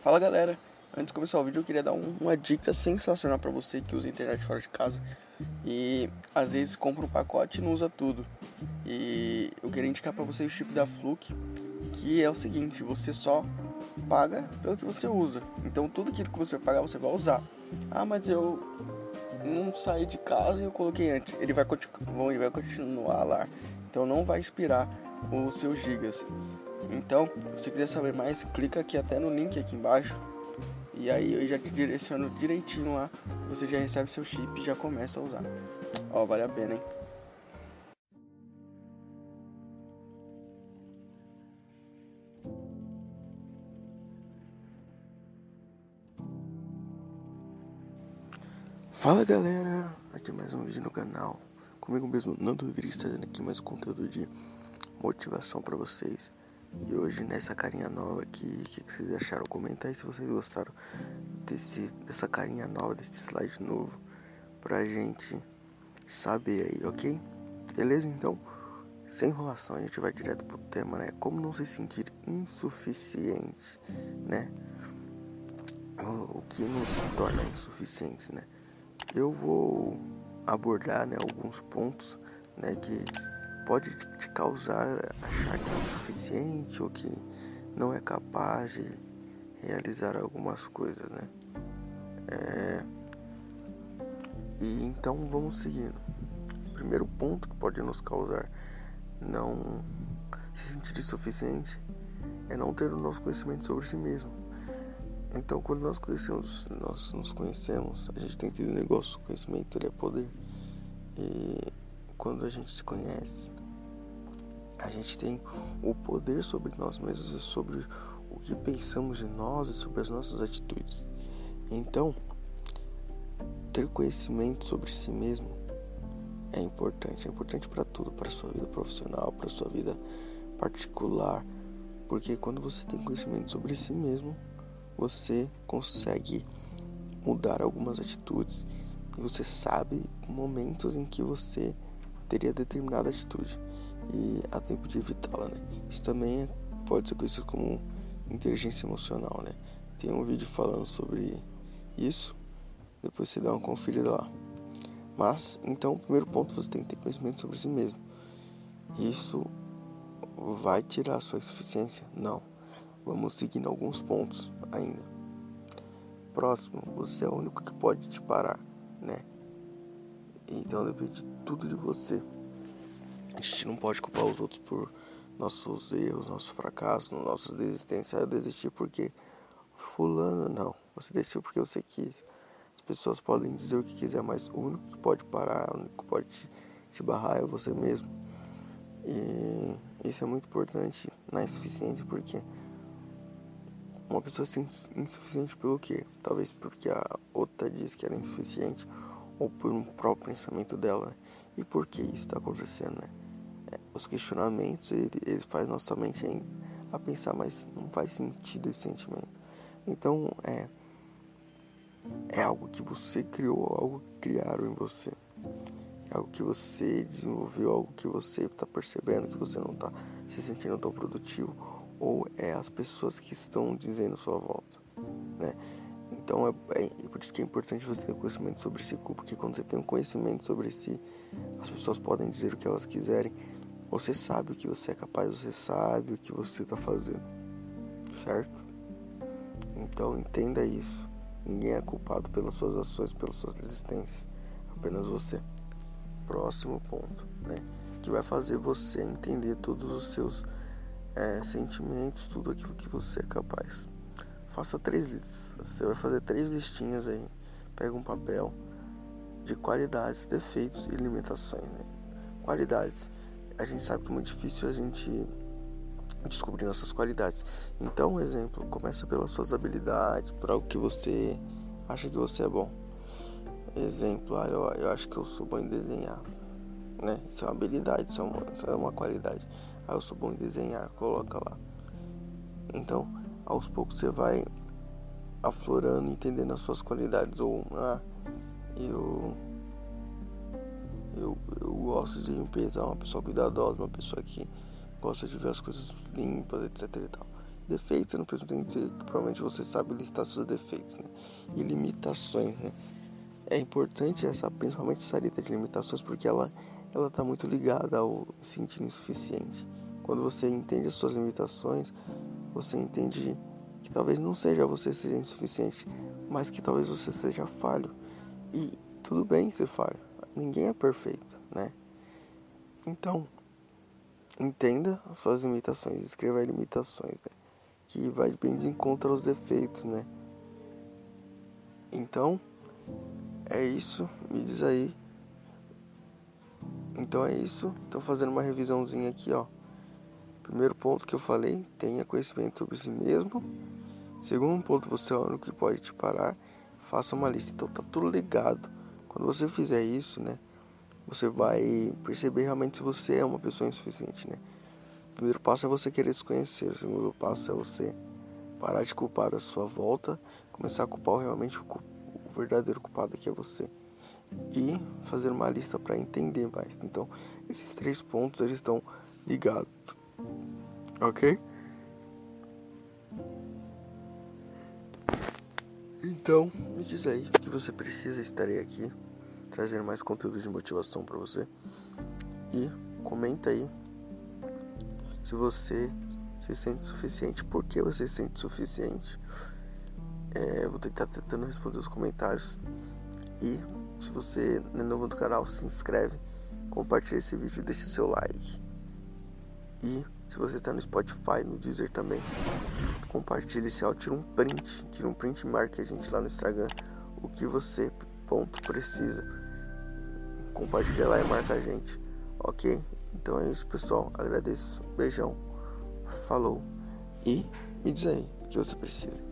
Fala galera, antes de começar o vídeo eu queria dar um, uma dica sensacional para você que usa internet fora de casa e às vezes compra um pacote e não usa tudo. E eu queria indicar para você o chip da Fluke, que é o seguinte, você só paga pelo que você usa. Então tudo aquilo que você pagar você vai usar. Ah, mas eu não saí de casa e eu coloquei antes. Ele vai, ele vai continuar lá. Então não vai expirar os seus gigas. Então, se quiser saber mais, clica aqui até no link aqui embaixo. E aí eu já te direciono direitinho lá. Você já recebe seu chip e já começa a usar. Ó, vale a pena, hein? Fala galera, aqui é mais um vídeo no canal. Comigo mesmo, Nando Rodrigues, trazendo aqui mais um conteúdo de motivação para vocês. E hoje nessa carinha nova aqui, o que, que, vocês acharam? Comenta aí se vocês gostaram desse, dessa carinha nova, desse slide novo, pra gente saber aí, ok? Beleza? Então, sem enrolação, a gente vai direto pro tema, né? Como não se sentir insuficiente, né? O, o que nos torna insuficientes, né? Eu vou abordar né, alguns pontos né, que pode te causar achar que é insuficiente ou que não é capaz de realizar algumas coisas, né? É... E então vamos seguindo. O primeiro ponto que pode nos causar não se sentir insuficiente é não ter o nosso conhecimento sobre si mesmo. Então, quando nós conhecemos, nós nos conhecemos, a gente tem que entender o negócio, conhecimento ele é poder. E quando a gente se conhece, a gente tem o poder sobre nós mesmos e sobre o que pensamos de nós e sobre as nossas atitudes. Então, ter conhecimento sobre si mesmo é importante, é importante para tudo, para sua vida profissional, para sua vida particular, porque quando você tem conhecimento sobre si mesmo, você consegue mudar algumas atitudes e você sabe momentos em que você teria determinada atitude e há tempo de evitá-la, né? Isso também é, pode ser conhecido como inteligência emocional, né? Tem um vídeo falando sobre isso, depois você dá uma conferida lá. Mas, então, o primeiro ponto você tem que ter conhecimento sobre si mesmo. Isso vai tirar a sua insuficiência? Não. Vamos seguindo alguns pontos ainda. Próximo, você é o único que pode te parar, né? Então depende tudo de você. A gente não pode culpar os outros por nossos erros, nossos fracassos, nossas desistências. Eu desisti porque fulano não. Você desistiu porque você quis. As pessoas podem dizer o que quiser, mas o único que pode parar, o único que pode te, te barrar é você mesmo. E isso é muito importante na insuficiência porque uma pessoa se insuficiente pelo quê? Talvez porque a outra diz que ela é insuficiente ou por um próprio pensamento dela. E por que isso está acontecendo, né? os questionamentos ele, ele faz nossa mente a pensar, mas não faz sentido esse sentimento. Então é é algo que você criou, algo que criaram em você. É algo que você desenvolveu, algo que você está percebendo que você não está se sentindo tão produtivo, ou é as pessoas que estão dizendo sua volta, né? Então é, é, por isso que é importante você ter conhecimento sobre si, porque quando você tem um conhecimento sobre si, as pessoas podem dizer o que elas quiserem, você sabe o que você é capaz, você sabe o que você está fazendo, certo? Então entenda isso. Ninguém é culpado pelas suas ações, pelas suas desistências, apenas você. Próximo ponto, né? Que vai fazer você entender todos os seus é, sentimentos, tudo aquilo que você é capaz. Faça três listas. Você vai fazer três listinhas aí. Pega um papel de qualidades, defeitos e limitações. Né? Qualidades a gente sabe que é muito difícil a gente descobrir nossas qualidades. Então, um exemplo, começa pelas suas habilidades, por algo que você acha que você é bom. Exemplo, ah, eu, eu acho que eu sou bom em desenhar. Né? Isso é uma habilidade, isso é uma, isso é uma qualidade. Ah, eu sou bom em desenhar, coloca lá. Então, aos poucos você vai aflorando, entendendo as suas qualidades. Ou, ah, eu eu, eu gosto de limpeza, uma pessoa cuidadosa, uma pessoa que gosta de ver as coisas limpas, etc e tal. defeitos, eu não pretendo dizer que provavelmente você sabe listar seus defeitos, né? E limitações, né? É importante essa, principalmente essa lista de limitações, porque ela ela está muito ligada ao sentir insuficiente. Quando você entende as suas limitações, você entende que talvez não seja você seja insuficiente, mas que talvez você seja falho. E tudo bem ser falho. Ninguém é perfeito, né? Então, entenda as suas limitações, escreva limitações, né? que vai bem de encontro aos defeitos, né? Então, é isso. Me diz aí. Então é isso. Estou fazendo uma revisãozinha aqui, ó. Primeiro ponto que eu falei, tenha conhecimento sobre si mesmo. Segundo ponto, você é o único que pode te parar. Faça uma lista. Então tá tudo ligado. Quando você fizer isso, né? Você vai perceber realmente se você é uma pessoa insuficiente, né? O primeiro passo é você querer se conhecer. O segundo passo é você parar de culpar a sua volta, começar a culpar realmente o, o verdadeiro culpado que é você e fazer uma lista para entender mais. Então, esses três pontos eles estão ligados, ok? Então, me diz aí que você precisa. Estarei aqui trazendo mais conteúdo de motivação para você. E comenta aí se você se sente suficiente, por que você se sente suficiente. É, vou tentar tentando responder os comentários. E se você é novo no canal, se inscreve, compartilha esse vídeo, deixa seu like. E se você está no Spotify, no Deezer também, compartilhe esse áudio, tira um print, tira um print e marque a gente lá no Instagram o que você ponto precisa. Compartilha lá e marca a gente, ok? Então é isso, pessoal. Agradeço. Beijão. Falou. E me diz aí o que você precisa.